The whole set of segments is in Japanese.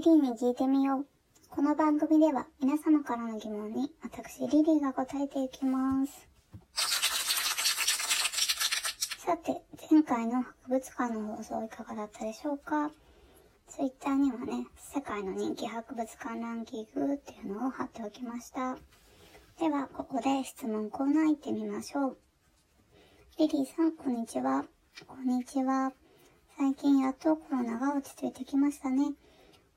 リリーに聞いてみよう。この番組では皆様からの疑問に私リリーが答えていきます。さて、前回の博物館の放送いかがだったでしょうか？ツイッターにはね、世界の人気博物館ランキングっていうのを貼っておきました。では、ここで質問コーナー行ってみましょう。リリーさん、こんにちは。こんにちは。最近やっとコロナが落ち着いてきましたね。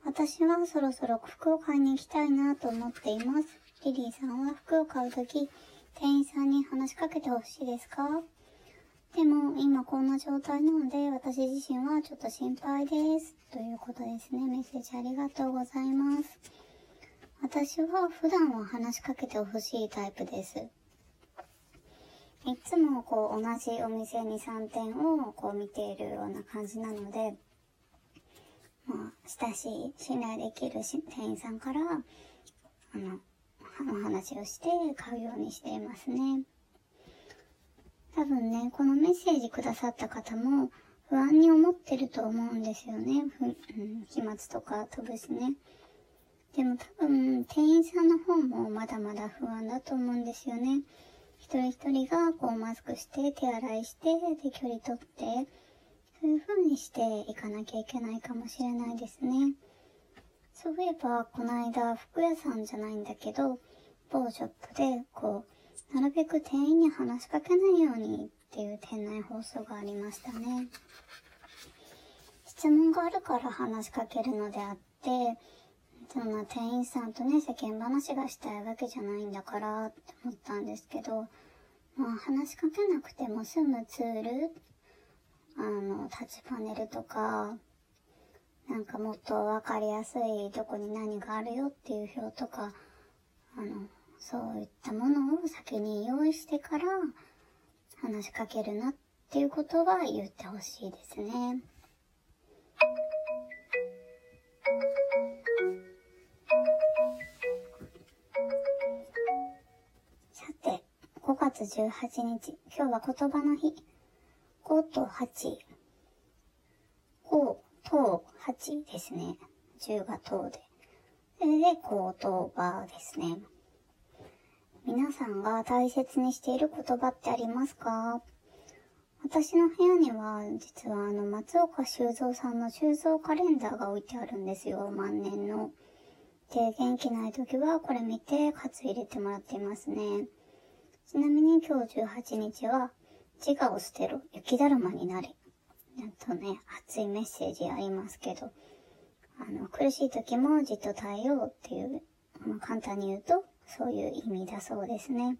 私はそろそろ服を買いに行きたいなと思っています。リリーさんは服を買うとき、店員さんに話しかけてほしいですか？でも、今こんな状態なので、私自身はちょっと心配です。ということですね。メッセージありがとうございます。私は普段は話しかけてほしいタイプです。いつもこう同じお店2、3店をこう見ているような感じなので、まあ、親しい、信頼できる店員さんから、あの、お話をして買うようにしていますね。多分ね、このメッセージくださった方も不安に思ってると思うんですよね。ふうん、飛沫とか飛ぶしね。でも多分、店員さんの方もまだまだ不安だと思うんですよね。一人一人がこうマスクして手洗いしてで距離取ってそういう風にしていかなきゃいけないかもしれないですね。そういえばこの間服屋さんじゃないんだけど某ショップでこうなるべく店員に話しかけないようにっていう店内放送がありましたね。質問があるから話しかけるのであってそんな店員さんとね、世間話がしたいわけじゃないんだからって思ったんですけど、まあ話しかけなくても済むツール、あの、タッチパネルとか、なんかもっとわかりやすいどこに何があるよっていう表とか、あの、そういったものを先に用意してから話しかけるなっていうことは言ってほしいですね。さて5月18日。今日は言葉の日。5と8。5と8ですね。10が10で。それで、言葉ですね。皆さんが大切にしている言葉ってありますか？私の部屋には、実はあの、松岡修造さんの修造カレンダーが置いてあるんですよ。万年の。で、元気ない時はこれ見て、かつ入れてもらっていますね。ちなみに今日18日は、自我を捨てろ、雪だるまになれ。なんとね、熱いメッセージありますけど、あの、苦しい時もじっと耐えようっていう、まあ、簡単に言うと、そういう意味だそうですね。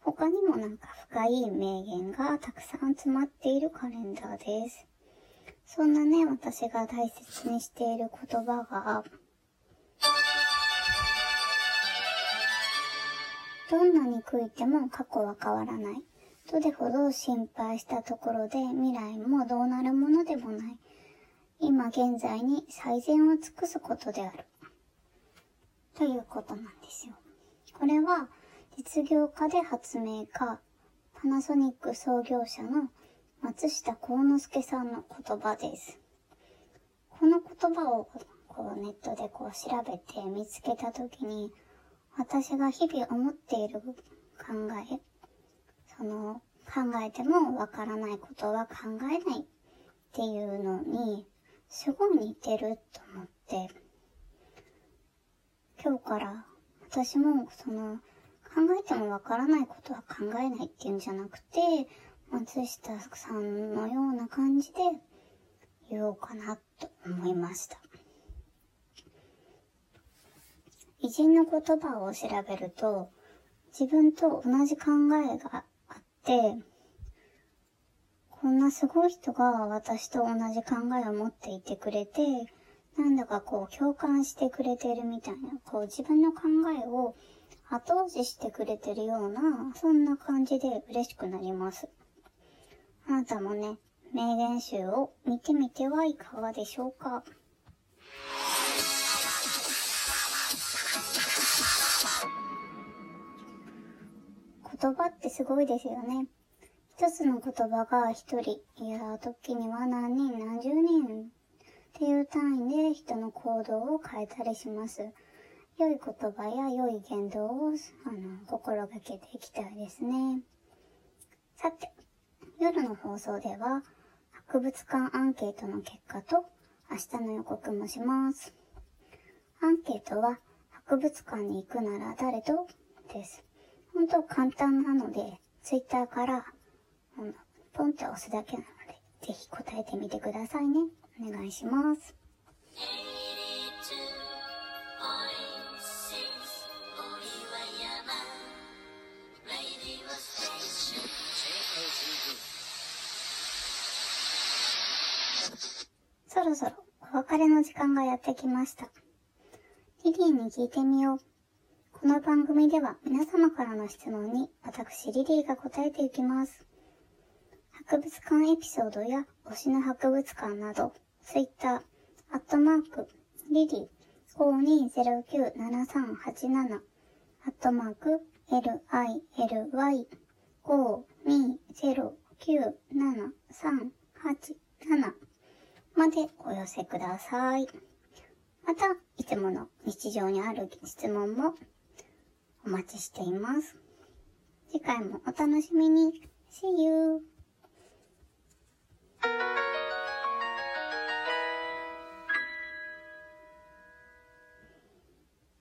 他にもなんか深い名言がたくさん詰まっているカレンダーです。そんなね、私が大切にしている言葉が、どんなに悔いても過去は変わらない。どれほど心配したところで未来もどうなるものでもない。今現在に最善を尽くすことである。ということなんですよ。これは実業家で発明家、パナソニック創業者の松下幸之助さんの言葉です。この言葉をこうネットでこう調べて見つけたときに、私が日々思っている考え、その考えてもわからないことは考えないっていうのにすごい似てると思って、今日から私もその考えてもわからないことは考えないっていうんじゃなくて、松下さんのような感じで言おうかなと思いました。偉人の言葉を調べると、自分と同じ考えが、こんなすごい人が私と同じ考えを持っていてくれて、なんだかこう共感してくれてるみたいな、こう自分の考えを後押ししてくれてるような、そんな感じで嬉しくなります。あなたもね、名言集を見てみてはいかがでしょうか？言葉ってすごいですよね。一つの言葉が一人、いや、時には何人、何十人っていう単位で人の行動を変えたりします。良い言葉や良い言動をあの心がけていきたいですね。さて、夜の放送では博物館アンケートの結果と明日の予告もします。アンケートは博物館に行くなら誰と？です。本当簡単なので、ツイッターから、ポンって押すだけなので、ぜひ答えてみてくださいね。お願いします。そろそろお別れの時間がやってきました。リリーに聞いてみよう。この番組では皆様からの質問に私リリーが答えていきます。博物館エピソードや推しの博物館など、ツイッター、アットマーク、リリー52097387、アットマーク、lily52097387 までお寄せください。また、いつもの日常にある質問もお待ちしています。次回もお楽しみに。See you!